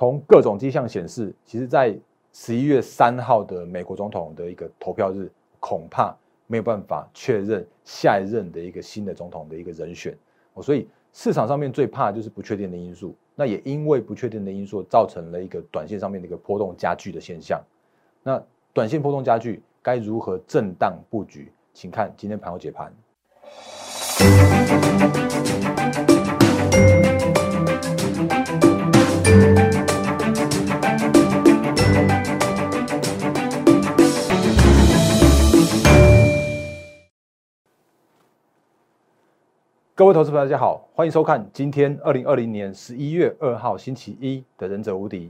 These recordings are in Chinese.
从各种迹象显示，其实，在十一月三号的美国总统的一个投票日，恐怕没有办法确认下一任的一个新的总统的一个人选。哦，所以市场上面最怕就是不确定的因素。那也因为不确定的因素，造成了一个短线上面的一个波动加剧的现象。那短线波动加剧，该如何震荡布局？请看今天盘后解盘。各位投资朋友，大家好，欢迎收看今天二零二零年十一月二号星期一的《忍者无敌》，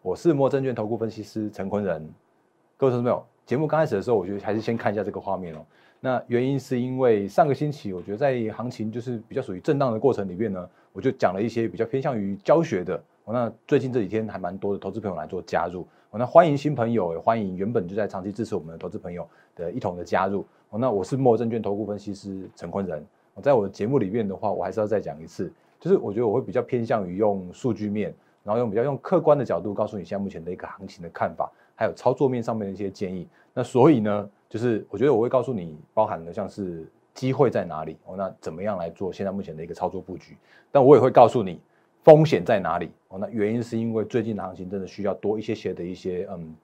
我是莫证券投顾分析师陈坤仁。各位投资朋友，节目刚开始的时候，我觉得还是先看一下这个画面哦。那原因是因为上个星期，我觉得在行情就是比较属于震荡的过程里面呢，我就讲了一些比较偏向于教学的。那最近这几天还蛮多的投资朋友来做加入，那欢迎新朋友，也欢迎原本就在长期支持我们的投资朋友的一同的加入。那我是莫证券投顾分析师陈坤仁。在我的节目里面的话，我还是要再讲一次，就是我觉得我会比较偏向于用数据面，然后用比较用客观的角度告诉你现在目前的一个行情的看法，还有操作面上面的一些建议。那所以呢，就是我觉得我会告诉你，包含的像是机会在哪里哦，那怎么样来做现在目前的一个操作布局？但我也会告诉你风险在哪里哦。那原因是因为最近的行情真的需要多一些些的一些嗯。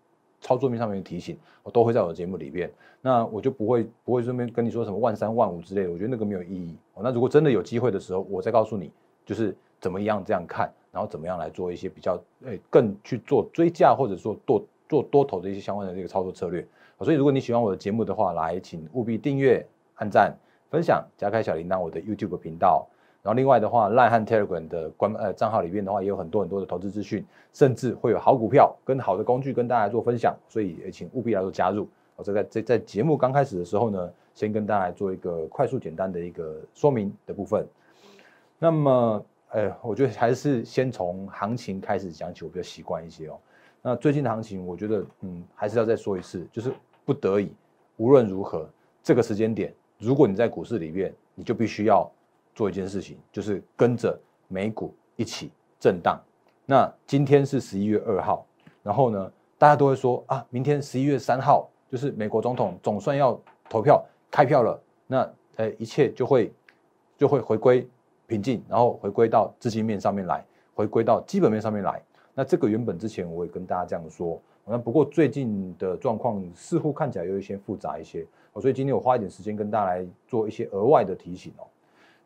操作面上面的提醒，我都会在我的节目里边，那我就不会不会顺便跟你说什么万三万五之类的，我觉得那个没有意义。那如果真的有机会的时候，我再告诉你，就是怎么样这样看，然后怎么样来做一些比较诶更去做追价或者说多做多头的一些相关的这个操作策略。所以如果你喜欢我的节目的话，来请务必订阅、按赞、分享、加开小铃铛我的 YouTube 频道。然后另外的话，Line 和 Telegram 的官呃账号里面的话，也有很多很多的投资资讯，甚至会有好股票跟好的工具跟大家做分享，所以也请务必来做加入。我这在在在节目刚开始的时候呢，先跟大家做一个快速简单的一个说明的部分。那么，呃，我觉得还是先从行情开始讲起，我比较习惯一些哦。那最近的行情，我觉得嗯，还是要再说一次，就是不得已，无论如何，这个时间点，如果你在股市里面，你就必须要。做一件事情，就是跟着美股一起震荡。那今天是十一月二号，然后呢，大家都会说啊，明天十一月三号就是美国总统总算要投票开票了。那呃，一切就会就会回归平静，然后回归到资金面上面来，回归到基本面上面来。那这个原本之前我也跟大家这样说，那不过最近的状况似乎看起来有一些复杂一些，所以今天我花一点时间跟大家来做一些额外的提醒哦。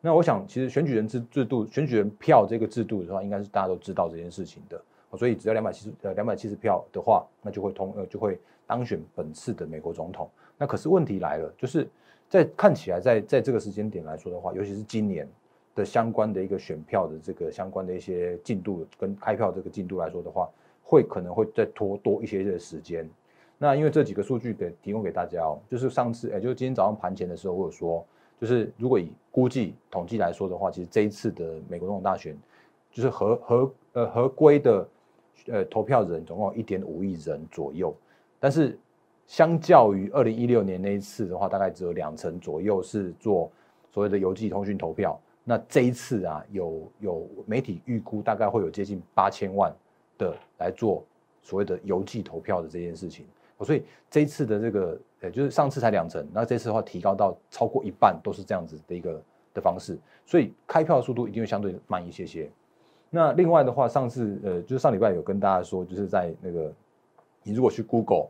那我想，其实选举人制制度、选举人票这个制度的话，应该是大家都知道这件事情的。所以只要两百七十呃两百七十票的话，那就会通呃就会当选本次的美国总统。那可是问题来了，就是在看起来在在这个时间点来说的话，尤其是今年的相关的一个选票的这个相关的一些进度跟开票这个进度来说的话，会可能会再拖多一些些时间。那因为这几个数据给提供给大家哦，就是上次哎，就是今天早上盘前的时候，我有说。就是如果以估计统计来说的话，其实这一次的美国总统大选，就是合合呃合规的呃投票人总共一点五亿人左右，但是相较于二零一六年那一次的话，大概只有两成左右是做所谓的邮寄通讯投票。那这一次啊，有有媒体预估大概会有接近八千万的来做所谓的邮寄投票的这件事情。所以这次的这个，呃，就是上次才两成，那这次的话提高到超过一半，都是这样子的一个的方式，所以开票的速度一定会相对慢一些些。那另外的话，上次呃，就是上礼拜有跟大家说，就是在那个你如果去 Google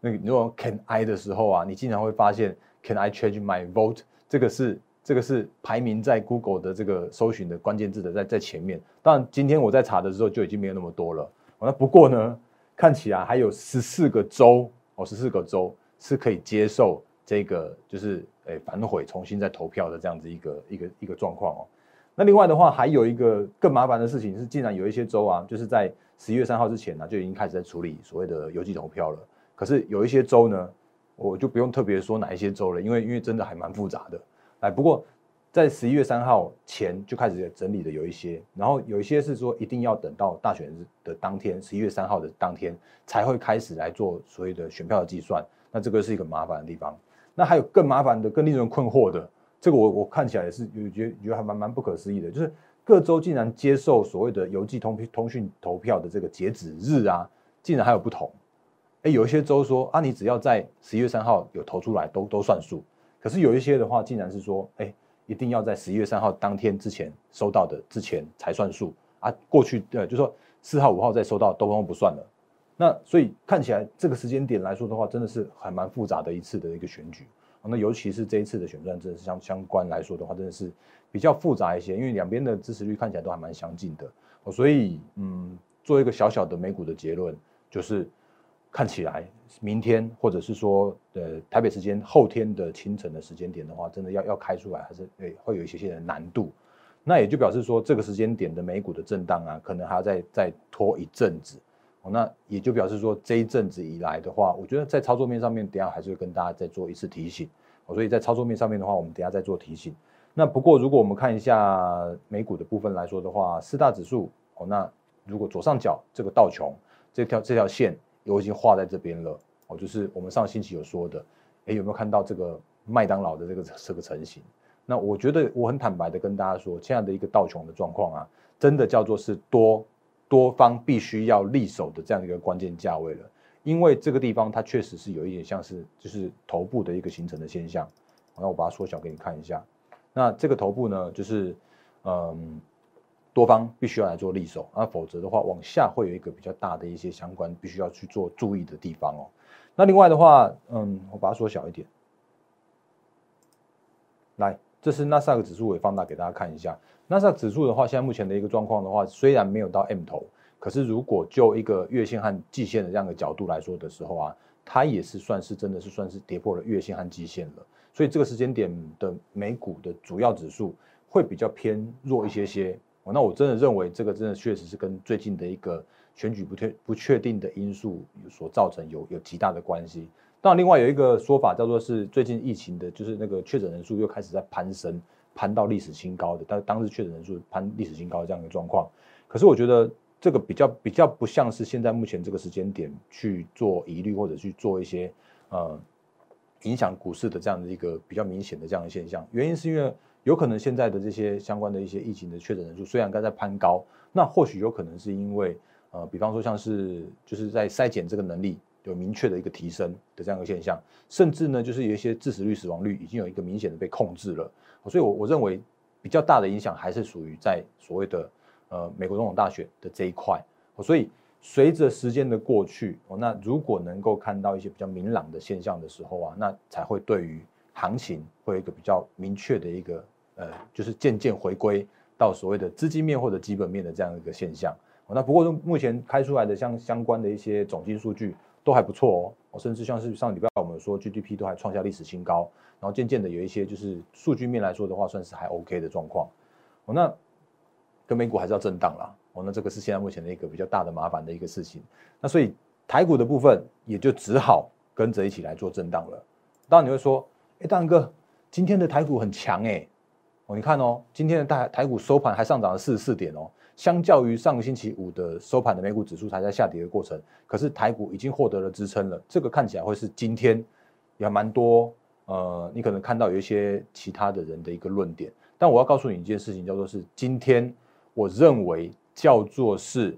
那个如果 Can I 的时候啊，你经常会发现 Can I change my vote？这个是这个是排名在 Google 的这个搜寻的关键字的在在前面。当然今天我在查的时候就已经没有那么多了。那不过呢？看起来还有十四个州哦，十四个州是可以接受这个，就是诶反悔重新再投票的这样子一个一个一个状况哦。那另外的话，还有一个更麻烦的事情是，竟然有一些州啊，就是在十一月三号之前呢，就已经开始在处理所谓的邮寄投票了。可是有一些州呢，我就不用特别说哪一些州了，因为因为真的还蛮复杂的。哎，不过。在十一月三号前就开始整理的有一些，然后有一些是说一定要等到大选日的当天，十一月三号的当天才会开始来做所谓的选票的计算。那这个是一个麻烦的地方。那还有更麻烦的、更令人困惑的，这个我我看起来也是有觉觉得还蛮蛮不可思议的，就是各州竟然接受所谓的邮寄通通讯投票的这个截止日啊，竟然还有不同。哎，有一些州说啊，你只要在十一月三号有投出来，都都算数。可是有一些的话，竟然是说，哎，一定要在十一月三号当天之前收到的之前才算数啊。过去呃，就说四号五号再收到都都不算了。那所以看起来这个时间点来说的话，真的是还蛮复杂的一次的一个选举。那尤其是这一次的选战，真的是相相关来说的话，真的是比较复杂一些，因为两边的支持率看起来都还蛮相近的。所以嗯，做一个小小的美股的结论，就是看起来明天或者是说呃台北时间后天的清晨的时间点的话，真的要要开出来，还是诶会有一些些的难度。那也就表示说，这个时间点的美股的震荡啊，可能还要再再拖一阵子。哦，那也就表示说这一阵子以来的话，我觉得在操作面上面，等下还是会跟大家再做一次提醒。哦，所以在操作面上面的话，我们等下再做提醒。那不过如果我们看一下美股的部分来说的话，四大指数哦，那如果左上角这个道琼这条这条线都已经画在这边了，哦，就是我们上星期有说的，哎，有没有看到这个麦当劳的这个这个成型？那我觉得我很坦白的跟大家说，现在的一个道琼的状况啊，真的叫做是多。多方必须要立守的这样一个关键价位了，因为这个地方它确实是有一点像是就是头部的一个形成的现象。那我把它缩小给你看一下。那这个头部呢，就是嗯，多方必须要来做立守，那否则的话往下会有一个比较大的一些相关必须要去做注意的地方哦。那另外的话，嗯，我把它缩小一点，来，这是纳斯达克指数，我也放大给大家看一下。那上指数的话，现在目前的一个状况的话，虽然没有到 M 头，可是如果就一个月线和季线的这样的角度来说的时候啊，它也是算是真的是算是跌破了月线和季线了。所以这个时间点的美股的主要指数会比较偏弱一些些。那我真的认为这个真的确实是跟最近的一个选举不确不确定的因素所造成有有极大的关系。但，另外有一个说法叫做是最近疫情的，就是那个确诊人数又开始在攀升。攀到历史新高的，但当日确诊人数攀历史新高这样一个状况，可是我觉得这个比较比较不像是现在目前这个时间点去做疑虑或者去做一些呃影响股市的这样的一个比较明显的这样的现象。原因是因为有可能现在的这些相关的一些疫情的确诊人数虽然刚在攀高，那或许有可能是因为呃，比方说像是就是在筛检这个能力。有明确的一个提升的这样一个现象，甚至呢，就是有一些致死率、死亡率已经有一个明显的被控制了。所以，我我认为比较大的影响还是属于在所谓的呃美国总统大选的这一块。所以，随着时间的过去，那如果能够看到一些比较明朗的现象的时候啊，那才会对于行情会有一个比较明确的一个呃，就是渐渐回归到所谓的资金面或者基本面的这样一个现象。那不过目前开出来的像相关的一些总金数据。都还不错哦，甚至像是上礼拜我们说 GDP 都还创下历史新高，然后渐渐的有一些就是数据面来说的话，算是还 OK 的状况。哦，那跟美股还是要震荡啦。哦，那这个是现在目前的一个比较大的麻烦的一个事情。那所以台股的部分也就只好跟着一起来做震荡了。当然你会说，哎，大哥，今天的台股很强哎。哦，你看哦，今天的台台股收盘还上涨了四十四点哦。相较于上个星期五的收盘的美股指数还在下跌的过程，可是台股已经获得了支撑了。这个看起来会是今天也蛮多呃，你可能看到有一些其他的人的一个论点。但我要告诉你一件事情，叫做是今天我认为叫做是，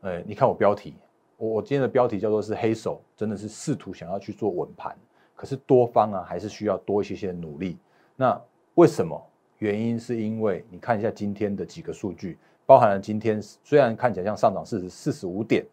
呃，你看我标题，我我今天的标题叫做是黑手，真的是试图想要去做稳盘，可是多方啊还是需要多一些些努力。那为什么？原因是因为你看一下今天的几个数据。包含了今天虽然看起来像上涨四十四十五点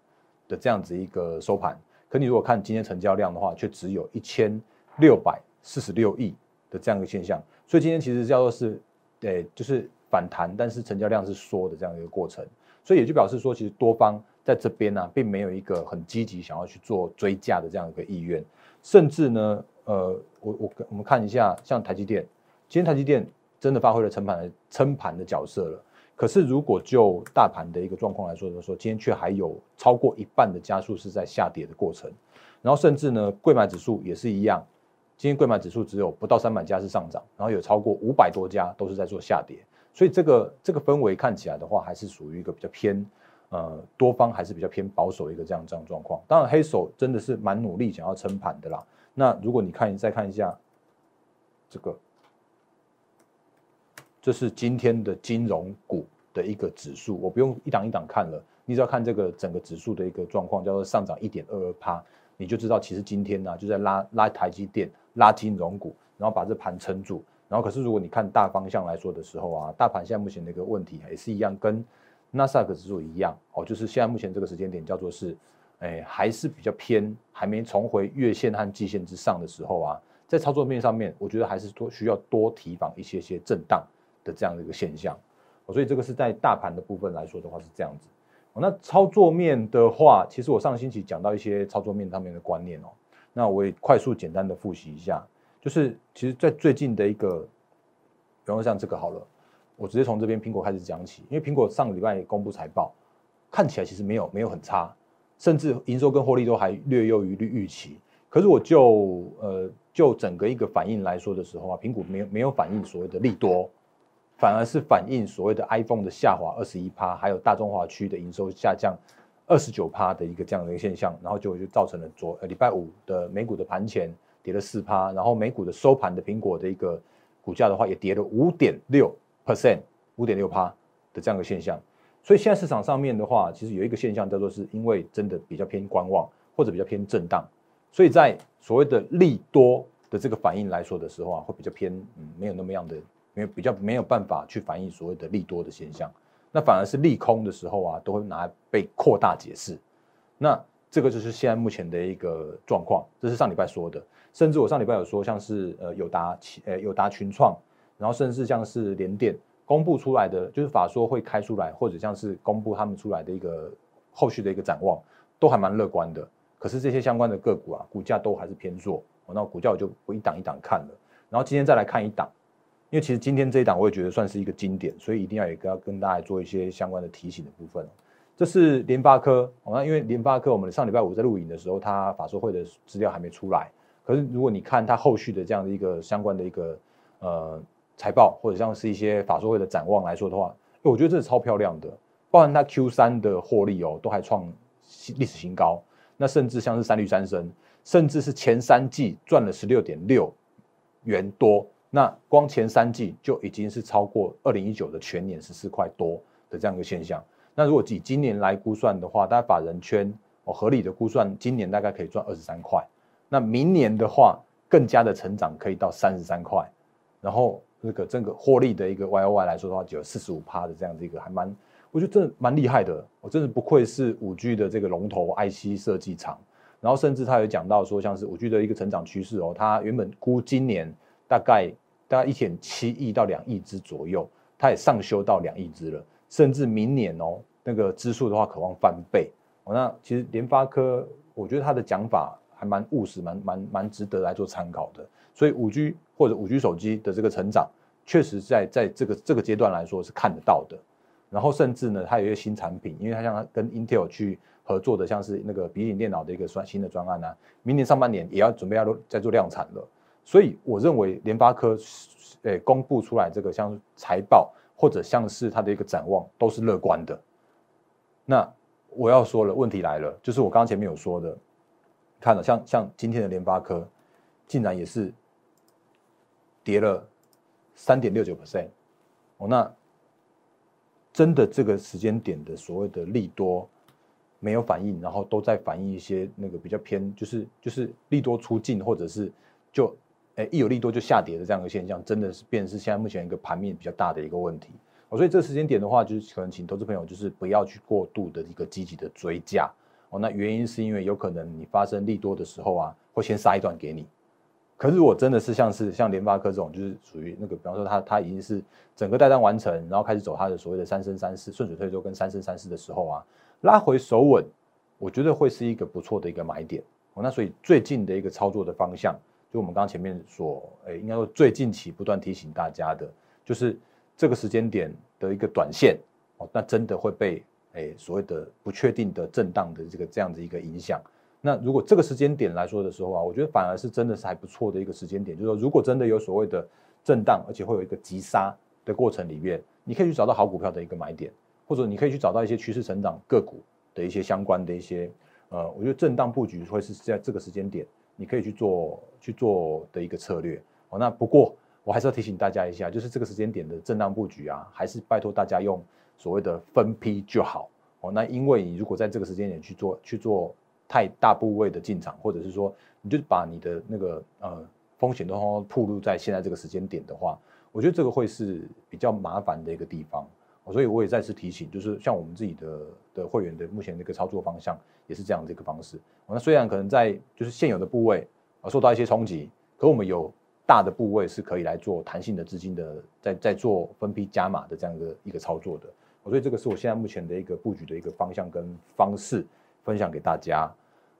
的这样子一个收盘，可你如果看今天成交量的话，却只有一千六百四十六亿的这样一个现象。所以今天其实叫做是，诶，就是反弹，但是成交量是缩的这样一个过程。所以也就表示说，其实多方在这边呢，并没有一个很积极想要去做追价的这样一个意愿，甚至呢，呃，我我我们看一下，像台积电，今天台积电真的发挥了撑盘撑盘的角色了。可是，如果就大盘的一个状况来说，说今天却还有超过一半的加速是在下跌的过程，然后甚至呢，贵买指数也是一样，今天贵买指数只有不到三百家是上涨，然后有超过五百多家都是在做下跌，所以这个这个氛围看起来的话，还是属于一个比较偏呃多方还是比较偏保守的一个这样这样状况。当然，黑手真的是蛮努力想要撑盘的啦。那如果你看再看一下这个。这是今天的金融股的一个指数，我不用一档一档看了，你只要看这个整个指数的一个状况，叫做上涨一点二二趴，你就知道其实今天呢就在拉拉台积电、拉金融股，然后把这盘撑住。然后可是如果你看大方向来说的时候啊，大盘现在目前的一个问题也是一样，跟纳斯达克指数一样哦，就是现在目前这个时间点叫做是，哎，还是比较偏，还没重回月线和季线之上的时候啊，在操作面上面，我觉得还是多需要多提防一些些震荡的这样的一个现象。所以这个是在大盘的部分来说的话是这样子。那操作面的话，其实我上星期讲到一些操作面上面的观念哦，那我也快速简单的复习一下，就是其实在最近的一个，比方像这个好了，我直接从这边苹果开始讲起，因为苹果上个礼拜公布财报，看起来其实没有没有很差，甚至营收跟获利都还略优于预预期。可是我就呃就整个一个反应来说的时候啊，苹果没有没有反映所谓的利多。反而是反映所谓的 iPhone 的下滑二十一趴，还有大中华区的营收下降二十九趴的一个这样的一个现象，然后就就造成了昨呃礼拜五的美股的盘前跌了四趴，然后美股的收盘的苹果的一个股价的话也跌了五点六 percent，五点六趴的这样的现象。所以现在市场上面的话，其实有一个现象叫做是因为真的比较偏观望或者比较偏震荡，所以在所谓的利多的这个反应来说的时候啊，会比较偏嗯没有那么样的。因为比较没有办法去反映所谓的利多的现象，那反而是利空的时候啊，都会拿来被扩大解释。那这个就是现在目前的一个状况，这是上礼拜说的。甚至我上礼拜有说，像是呃友达、呃友达群创，然后甚至像是联电公布出来的，就是法说会开出来，或者像是公布他们出来的一个后续的一个展望，都还蛮乐观的。可是这些相关的个股啊，股价都还是偏弱。那股价我就不一档一档看了。然后今天再来看一档。因为其实今天这一档我也觉得算是一个经典，所以一定要也要跟大家做一些相关的提醒的部分。这是联发科，那因为联发科我们上礼拜五在录影的时候，它法说会的资料还没出来。可是如果你看它后续的这样的一个相关的一个呃财报，或者像是一些法说会的展望来说的话，我觉得这是超漂亮的。包含它 Q 三的获利哦，都还创历史新高。那甚至像是三率三升，甚至是前三季赚了十六点六元多。那光前三季就已经是超过二零一九的全年十四块多的这样一个现象。那如果以今年来估算的话，大概法人圈哦合理的估算，今年大概可以赚二十三块。那明年的话，更加的成长可以到三十三块。然后那个整个获利的一个 Y O Y 来说的话，只有四十五趴的这样的一个，还蛮我觉得真的蛮厉害的。我真的不愧是五 G 的这个龙头 IC 设计厂。然后甚至他有讲到说，像是五 G 的一个成长趋势哦，他原本估今年。大概大概一点七亿到两亿只左右，它也上修到两亿只了，甚至明年哦，那个支数的话，渴望翻倍。哦，那其实联发科，我觉得他的讲法还蛮务实，蛮蛮蛮值得来做参考的。所以五 G 或者五 G 手机的这个成长，确实在在这个这个阶段来说是看得到的。然后甚至呢，它有一些新产品，因为它像跟 Intel 去合作的，像是那个笔记电脑的一个专新的专案呢，明年上半年也要准备要在做量产了。所以我认为联发科，诶，公布出来这个像财报或者像是它的一个展望都是乐观的。那我要说了，问题来了，就是我刚刚前面有说的，看了像像今天的联发科，竟然也是跌了三点六九 percent。哦，那真的这个时间点的所谓的利多没有反应，然后都在反映一些那个比较偏，就是就是利多出尽或者是就。哎，一有利多就下跌的这样一个现象，真的是变是现在目前一个盘面比较大的一个问题。哦，所以这个时间点的话，就是可能请投资朋友就是不要去过度的一个积极的追价。哦，那原因是因为有可能你发生利多的时候啊，会先杀一段给你。可是我真的是像是像联发科这种，就是属于那个，比方说它它已经是整个带单完成，然后开始走它的所谓的三升三四顺水推舟跟三升三四的时候啊，拉回手稳，我觉得会是一个不错的一个买点。哦，那所以最近的一个操作的方向。就我们刚前面所，诶，应该说最近期不断提醒大家的，就是这个时间点的一个短线哦，那真的会被诶所谓的不确定的震荡的这个这样的一个影响。那如果这个时间点来说的时候啊，我觉得反而是真的是还不错的一个时间点。就是说，如果真的有所谓的震荡，而且会有一个急杀的过程里面，你可以去找到好股票的一个买点，或者你可以去找到一些趋势成长个股的一些相关的一些，呃，我觉得震荡布局会是在这个时间点。你可以去做去做的一个策略哦。那不过我还是要提醒大家一下，就是这个时间点的震荡布局啊，还是拜托大家用所谓的分批就好哦。那因为你如果在这个时间点去做去做太大部位的进场，或者是说你就把你的那个呃风险都暴露在现在这个时间点的话，我觉得这个会是比较麻烦的一个地方。所以我也再次提醒，就是像我们自己的的会员的目前的一个操作方向也是这样的一个方式。那虽然可能在就是现有的部位啊受到一些冲击，可我们有大的部位是可以来做弹性的资金的，在在做分批加码的这样一个一个操作的。所以这个是我现在目前的一个布局的一个方向跟方式分享给大家。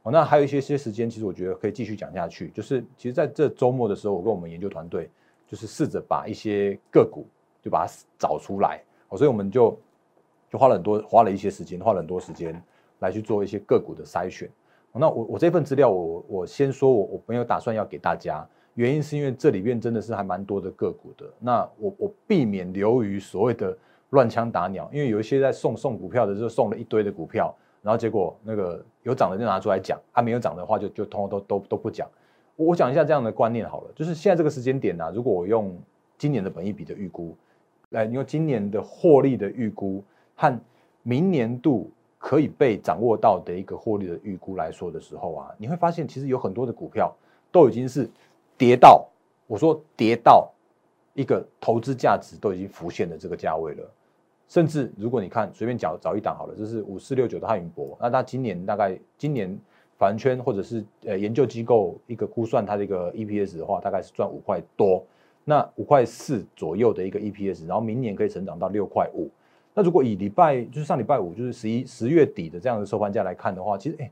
哦，那还有一些些时间，其实我觉得可以继续讲下去。就是其实在这周末的时候，我跟我们研究团队就是试着把一些个股就把它找出来。哦，所以我们就就花了很多，花了一些时间，花了很多时间来去做一些个股的筛选。那我我这份资料，我我先说，我我没有打算要给大家，原因是因为这里面真的是还蛮多的个股的。那我我避免流于所谓的乱枪打鸟，因为有一些在送送股票的，时候送了一堆的股票，然后结果那个有涨的就拿出来讲，啊没有涨的话就就通通都都都不讲。我讲一下这样的观念好了，就是现在这个时间点呢，如果我用今年的本益比的预估。来，你用今年的获利的预估和明年度可以被掌握到的一个获利的预估来说的时候啊，你会发现其实有很多的股票都已经是跌到，我说跌到一个投资价值都已经浮现的这个价位了。甚至如果你看随便找找一档好了，这是五四六九的汉语博，那它今年大概今年凡圈或者是呃研究机构一个估算它的一个 EPS 的话，大概是赚五块多。那五块四左右的一个 EPS，然后明年可以成长到六块五。那如果以礼拜就是上礼拜五就是十一十月底的这样的收盘价来看的话，其实哎，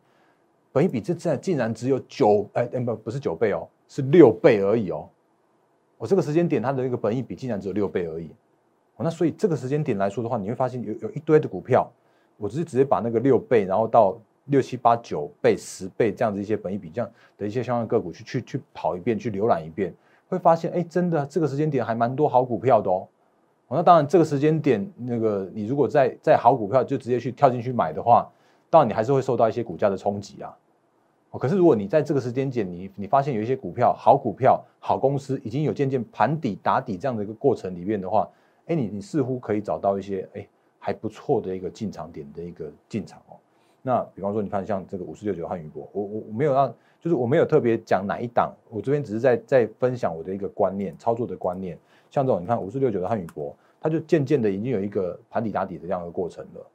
本一比这在竟然只有九哎不不是九倍哦，是六倍而已哦。我这个时间点它的一个本益比竟然只有六倍而已。那所以这个时间点来说的话，你会发现有有一堆的股票，我只是直接把那个六倍，然后到六七八九倍、十倍这样子一些本益比这样的一些相关个股去去去跑一遍，去浏览一遍。会发现，哎，真的这个时间点还蛮多好股票的哦。那当然，这个时间点，那个你如果在在好股票就直接去跳进去买的话，当然你还是会受到一些股价的冲击啊。可是如果你在这个时间点，你你发现有一些股票好股票、好公司已经有渐渐盘底打底这样的一个过程里面的话，哎，你你似乎可以找到一些哎还不错的一个进场点的一个进场哦。那比方说，你看像这个五四六九汉语博，我我我没有让。就是我没有特别讲哪一档，我这边只是在在分享我的一个观念，操作的观念。像这种，你看五四六九的汉语博，它就渐渐的已经有一个盘底打底的这样的过程了。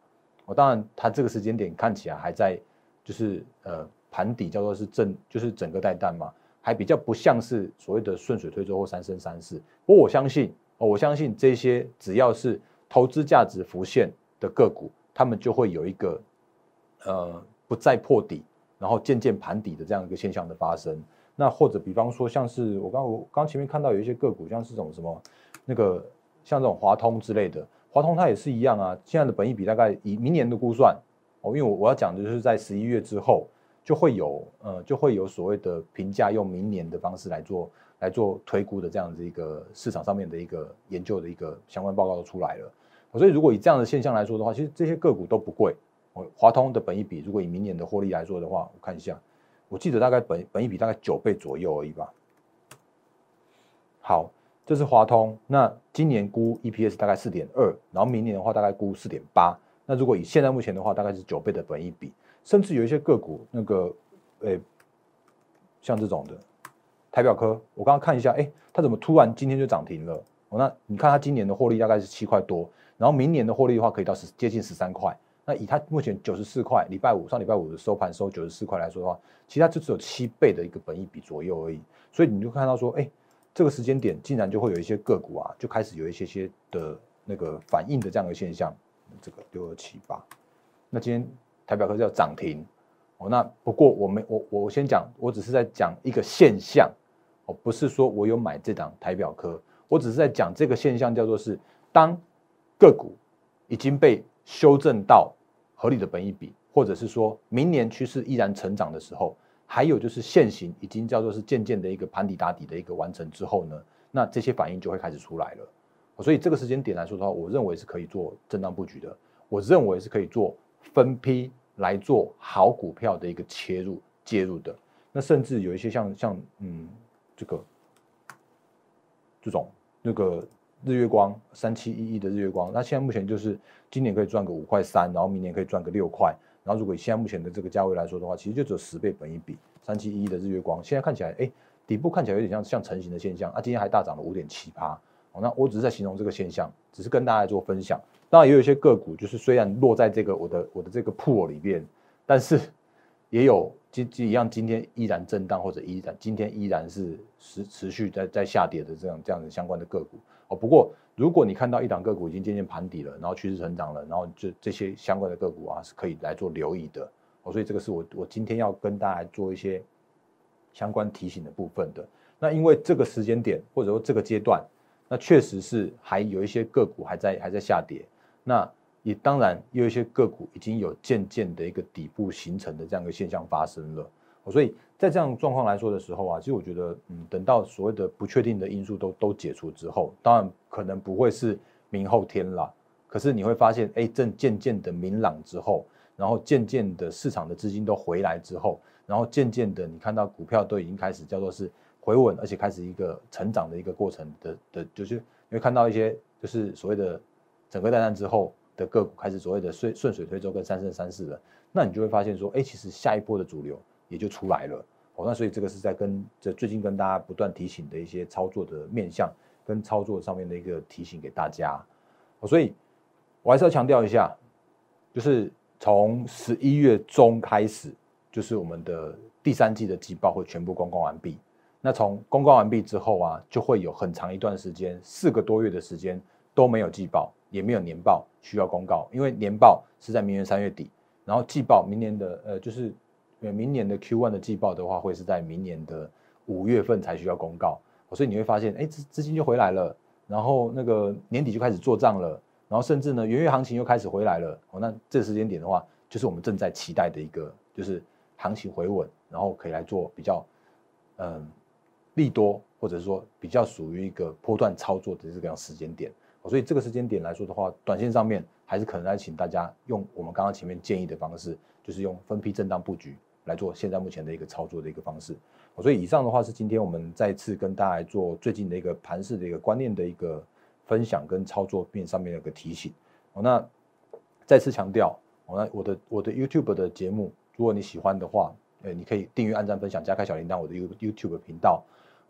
我当然，它这个时间点看起来还在，就是呃盘底，叫做是正，就是整个带弹嘛，还比较不像是所谓的顺水推舟或三生三世。不过我相信，我相信这些只要是投资价值浮现的个股，他们就会有一个呃不再破底。然后渐渐盘底的这样一个现象的发生，那或者比方说像是我刚我刚前面看到有一些个股，像是这种什么那个像这种华通之类的，华通它也是一样啊。现在的本益比大概以明年的估算哦，因为我我要讲的就是在十一月之后就会有呃就会有所谓的评价用明年的方式来做来做推估的这样子一个市场上面的一个研究的一个相关报告都出来了。所以如果以这样的现象来说的话，其实这些个股都不贵。我华通的本益比，如果以明年的获利来说的话，我看一下，我记得大概本本益比大概九倍左右而已吧。好，这是华通，那今年估 EPS 大概四点二，然后明年的话大概估四点八。那如果以现在目前的话，大概是九倍的本益比，甚至有一些个股，那个，诶，像这种的台表科，我刚刚看一下，哎，它怎么突然今天就涨停了？哦，那你看它今年的获利大概是七块多，然后明年的获利的话可以到十接近十三块。那以它目前九十四块，礼拜五上礼拜五的收盘收九十四块来说的话，其实它就只有七倍的一个本益比左右而已。所以你就看到说，哎，这个时间点竟然就会有一些个股啊，就开始有一些些的那个反应的这样的现象。这个六二七八，那今天台表科叫涨停哦。那不过我们我我先讲，我只是在讲一个现象哦，不是说我有买这档台表科，我只是在讲这个现象叫做是当个股已经被。修正到合理的本益比，或者是说明年趋势依然成长的时候，还有就是现行已经叫做是渐渐的一个盘底打底的一个完成之后呢，那这些反应就会开始出来了。所以这个时间点来说的话，我认为是可以做震荡布局的，我认为是可以做分批来做好股票的一个切入介入的。那甚至有一些像像嗯这个这种那个日月光三七一一的日月光，那现在目前就是今年可以赚个五块三，然后明年可以赚个六块，然后如果以现在目前的这个价位来说的话，其实就只有十倍本一比。三七一一的日月光现在看起来，哎，底部看起来有点像像成型的现象，啊，今天还大涨了五点七八。哦，那我只是在形容这个现象，只是跟大家做分享。当然也有一些个股，就是虽然落在这个我的我的这个 pool 里边，但是也有今今一样今天依然震荡或者依然今天依然是持持续在在下跌的这样这样的相关的个股。哦，不过如果你看到一档个股已经渐渐盘底了，然后趋势成长了，然后这这些相关的个股啊是可以来做留意的。哦，所以这个是我我今天要跟大家做一些相关提醒的部分的。那因为这个时间点或者说这个阶段。那确实是还有一些个股还在还在下跌，那也当然有一些个股已经有渐渐的一个底部形成的这样一个现象发生了，所以在这样状况来说的时候啊，其实我觉得，嗯，等到所谓的不确定的因素都都解除之后，当然可能不会是明后天了，可是你会发现，哎，正渐渐的明朗之后，然后渐渐的市场的资金都回来之后，然后渐渐的你看到股票都已经开始叫做是。回稳，而且开始一个成长的一个过程的的，就是你会看到一些就是所谓的整个大战之后的个股开始所谓的顺顺水推舟跟三生三世了，那你就会发现说，哎，其实下一波的主流也就出来了。哦，那所以这个是在跟这最近跟大家不断提醒的一些操作的面向跟操作上面的一个提醒给大家。哦，所以我还是要强调一下，就是从十一月中开始，就是我们的第三季的季报会全部公告完毕。那从公告完毕之后啊，就会有很长一段时间，四个多月的时间都没有季报，也没有年报需要公告，因为年报是在明年三月底，然后季报明年的呃就是明年的 Q one 的季报的话，会是在明年的五月份才需要公告，所以你会发现，哎，资资金就回来了，然后那个年底就开始做账了，然后甚至呢，元月行情又开始回来了，哦，那这时间点的话，就是我们正在期待的一个，就是行情回稳，然后可以来做比较，嗯。利多，或者说比较属于一个波段操作的这个样时间点，所以这个时间点来说的话，短线上面还是可能来请大家用我们刚刚前面建议的方式，就是用分批震荡布局来做现在目前的一个操作的一个方式。所以以上的话是今天我们再次跟大家做最近的一个盘势的一个观念的一个分享跟操作面上面的一个提醒。那再次强调，我我的我的 YouTube 的节目，如果你喜欢的话，呃，你可以订阅、按赞、分享、加开小铃铛，我的 You YouTube 频道。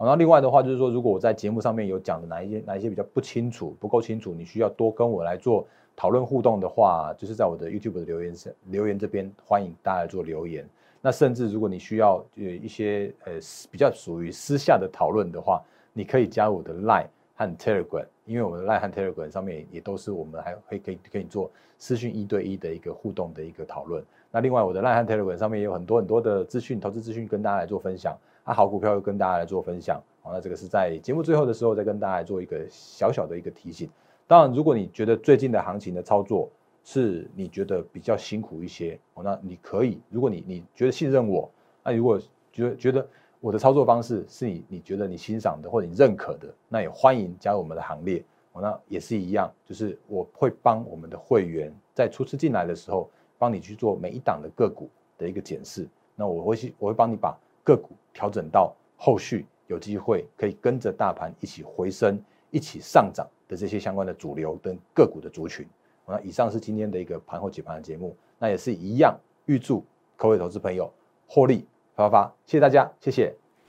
然后另外的话就是说，如果我在节目上面有讲的哪一些哪一些比较不清楚、不够清楚，你需要多跟我来做讨论互动的话，就是在我的 YouTube 的留言留言这边，欢迎大家来做留言。那甚至如果你需要呃一些呃比较属于私下的讨论的话，你可以加我的 Line 和 Telegram，因为我们的 Line 和 Telegram 上面也都是我们还可以可以可以做私讯一对一的一个互动的一个讨论。那另外我的 Line 和 Telegram 上面也有很多很多的资讯、投资资讯跟大家来做分享。啊，好股票又跟大家来做分享，好，那这个是在节目最后的时候再跟大家做一个小小的一个提醒。当然，如果你觉得最近的行情的操作是你觉得比较辛苦一些，哦，那你可以，如果你你觉得信任我，那如果觉觉得我的操作方式是你你觉得你欣赏的或者你认可的，那也欢迎加入我们的行列。哦，那也是一样，就是我会帮我们的会员在初次进来的时候，帮你去做每一档的个股的一个检视。那我会去，我会帮你把。个股调整到后续有机会可以跟着大盘一起回升、一起上涨的这些相关的主流跟个股的族群。那以上是今天的一个盘后解盘的节目，那也是一样，预祝各位投资朋友获利发发发！谢谢大家，谢谢。